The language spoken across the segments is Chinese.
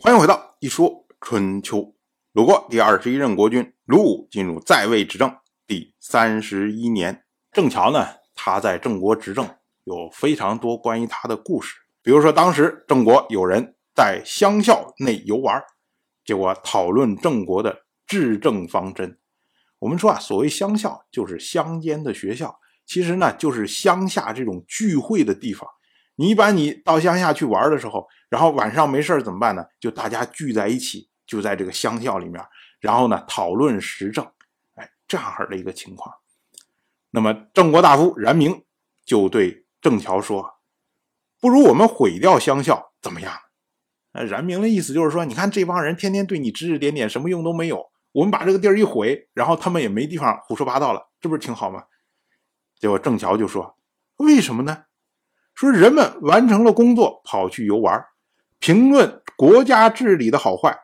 欢迎回到一说春秋。鲁国第二十一任国君鲁武进入在位执政第三十一年。郑乔呢，他在郑国执政有非常多关于他的故事。比如说，当时郑国有人在乡校内游玩，结果讨论郑国的治政方针。我们说啊，所谓乡校就是乡间的学校，其实呢就是乡下这种聚会的地方。你一般你到乡下去玩的时候，然后晚上没事怎么办呢？就大家聚在一起，就在这个乡校里面，然后呢讨论时政，哎，这样的一个情况。那么郑国大夫冉明就对郑乔说：“不如我们毁掉乡校，怎么样？”呃，冉明的意思就是说，你看这帮人天天对你指指点点，什么用都没有。我们把这个地儿一毁，然后他们也没地方胡说八道了，这不是挺好吗？结果郑乔就说：“为什么呢？”说人们完成了工作，跑去游玩，评论国家治理的好坏。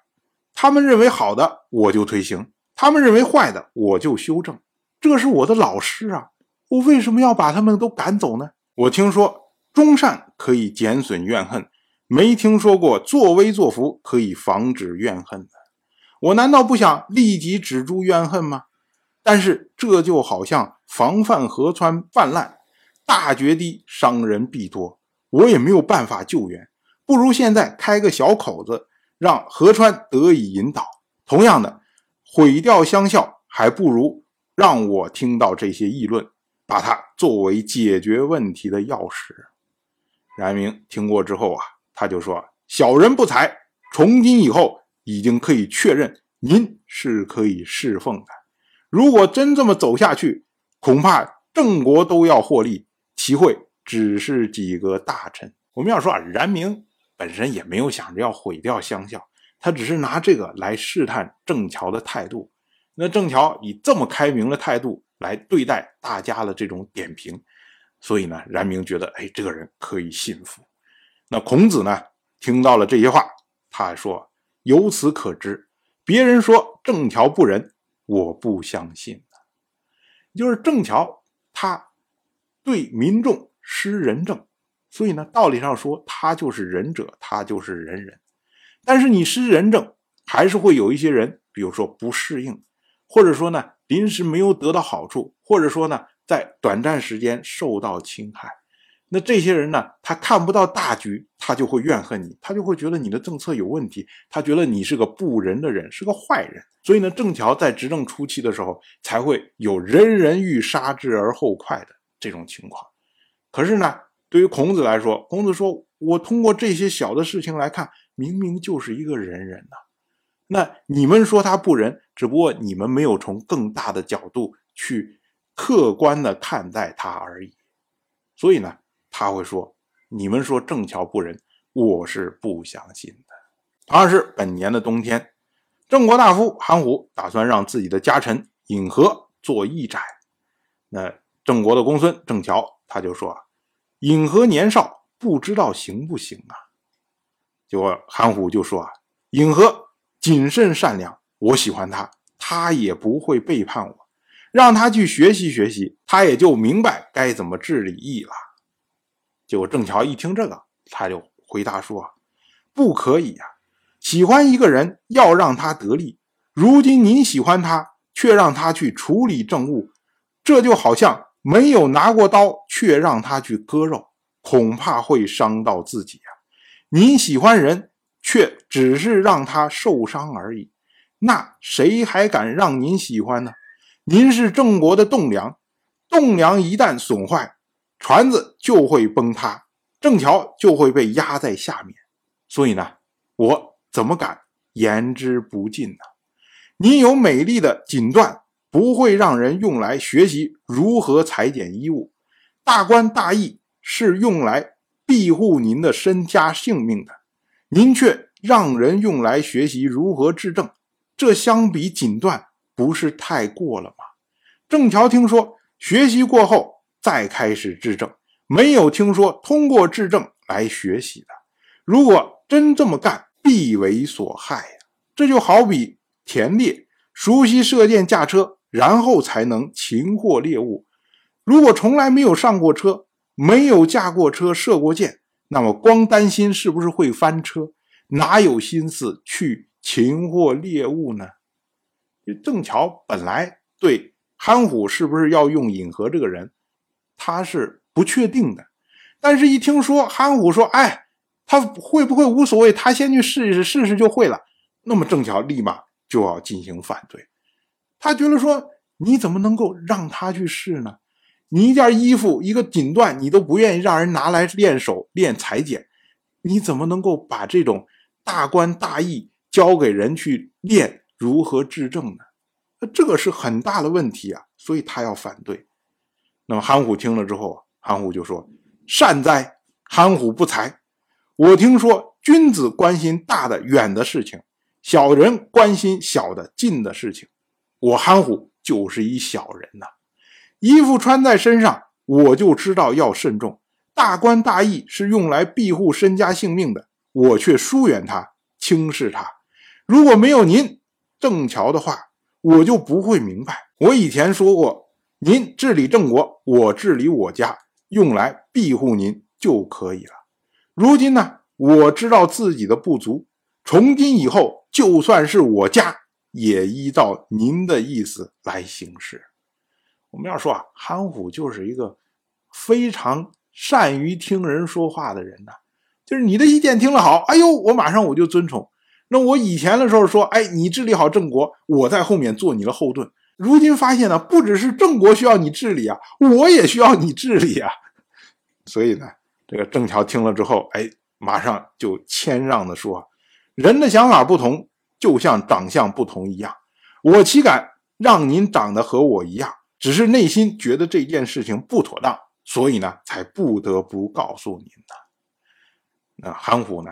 他们认为好的，我就推行；他们认为坏的，我就修正。这是我的老师啊，我为什么要把他们都赶走呢？我听说忠善可以减损怨恨，没听说过作威作福可以防止怨恨的。我难道不想立即止住怨恨吗？但是这就好像防范河川泛滥。大决堤，伤人必多，我也没有办法救援，不如现在开个小口子，让河川得以引导。同样的，毁掉乡校，还不如让我听到这些议论，把它作为解决问题的钥匙。冉明听过之后啊，他就说：“小人不才，从今以后已经可以确认，您是可以侍奉的。如果真这么走下去，恐怕郑国都要获利。”齐会只是几个大臣。我们要说啊，冉明本身也没有想着要毁掉乡校，他只是拿这个来试探郑桥的态度。那郑桥以这么开明的态度来对待大家的这种点评，所以呢，冉明觉得，哎，这个人可以信服。那孔子呢，听到了这些话，他说：“由此可知，别人说郑桥不仁，我不相信就是郑桥他。”对民众施仁政，所以呢，道理上说他就是仁者，他就是仁人。但是你施仁政，还是会有一些人，比如说不适应，或者说呢临时没有得到好处，或者说呢在短暂时间受到侵害。那这些人呢，他看不到大局，他就会怨恨你，他就会觉得你的政策有问题，他觉得你是个不仁的人，是个坏人。所以呢，郑乔在执政初期的时候，才会有人人欲杀之而后快的。这种情况，可是呢，对于孔子来说，孔子说：“我通过这些小的事情来看，明明就是一个仁人呐。那你们说他不仁，只不过你们没有从更大的角度去客观的看待他而已。所以呢，他会说：你们说郑乔不仁，我是不相信的。同样是本年的冬天，郑国大夫韩虎打算让自己的家臣尹和做义宰，那。郑国的公孙郑乔，他就说：“尹和年少，不知道行不行啊？”结果韩虎就说：“啊，尹和谨慎善良，我喜欢他，他也不会背叛我，让他去学习学习，他也就明白该怎么治理义了。”结果郑乔一听这个，他就回答说：“不可以呀！喜欢一个人要让他得利，如今您喜欢他，却让他去处理政务，这就好像……”没有拿过刀，却让他去割肉，恐怕会伤到自己啊！您喜欢人，却只是让他受伤而已，那谁还敢让您喜欢呢？您是郑国的栋梁，栋梁一旦损坏，船子就会崩塌，郑桥就会被压在下面。所以呢，我怎么敢言之不尽呢？您有美丽的锦缎。不会让人用来学习如何裁剪衣物，大官大义是用来庇护您的身家性命的，您却让人用来学习如何治政，这相比锦缎不是太过了吗？郑乔听说学习过后再开始治政，没有听说通过治政来学习的。如果真这么干，必为所害呀！这就好比田猎，熟悉射箭驾车。然后才能擒获猎物。如果从来没有上过车，没有驾过车，射过箭，那么光担心是不是会翻车，哪有心思去擒获猎物呢？郑巧本来对韩虎是不是要用尹和这个人，他是不确定的。但是，一听说韩虎说：“哎，他会不会无所谓？他先去试一试，试试就会了。”那么郑巧立马就要进行反对。他觉得说：“你怎么能够让他去试呢？你一件衣服、一个锦缎，你都不愿意让人拿来练手、练裁剪，你怎么能够把这种大官大义交给人去练？如何治政呢？这个是很大的问题啊！所以他要反对。那么韩虎听了之后，韩虎就说。”善哉，韩虎不才。我听说君子关心大的远的事情，小人关心小的近的事情。我韩虎就是一小人呐。衣服穿在身上，我就知道要慎重。大官大义是用来庇护身家性命的，我却疏远他，轻视他。如果没有您郑桥的话，我就不会明白。我以前说过，您治理郑国，我治理我家。用来庇护您就可以了。如今呢，我知道自己的不足，从今以后，就算是我家，也依照您的意思来行事。我们要说啊，韩虎就是一个非常善于听人说话的人呐。就是你的意见听了好，哎呦，我马上我就遵从。那我以前的时候说，哎，你治理好郑国，我在后面做你的后盾。如今发现呢，不只是郑国需要你治理啊，我也需要你治理啊。所以呢，这个郑乔听了之后，哎，马上就谦让的说：“人的想法不同，就像长相不同一样。我岂敢让您长得和我一样？只是内心觉得这件事情不妥当，所以呢，才不得不告诉您的。”那韩虎呢，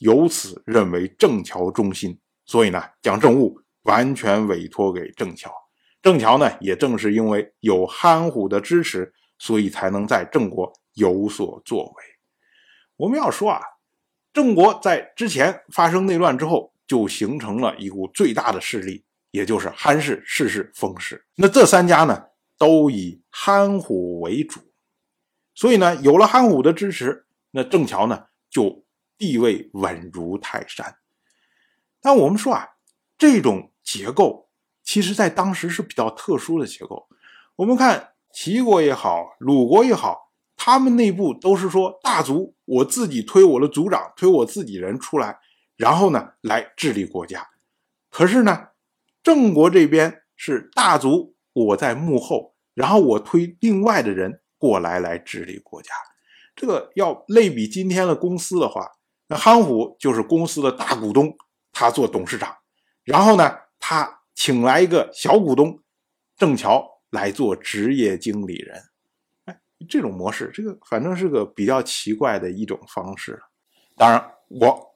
由此认为郑乔忠心，所以呢，将政务完全委托给郑乔。郑乔呢，也正是因为有韩虎的支持，所以才能在郑国。有所作为。我们要说啊，郑国在之前发生内乱之后，就形成了一股最大的势力，也就是韩氏、氏氏、封氏。那这三家呢，都以韩虎为主，所以呢，有了韩虎的支持，那郑乔呢，就地位稳如泰山。但我们说啊，这种结构其实在当时是比较特殊的结构。我们看齐国也好，鲁国也好。他们内部都是说大族，我自己推我的族长，推我自己人出来，然后呢来治理国家。可是呢，郑国这边是大族，我在幕后，然后我推另外的人过来来治理国家。这个要类比今天的公司的话，那憨虎就是公司的大股东，他做董事长，然后呢，他请来一个小股东郑乔来做职业经理人。这种模式，这个反正是个比较奇怪的一种方式。当然，我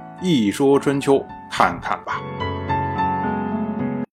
一说春秋”看看吧。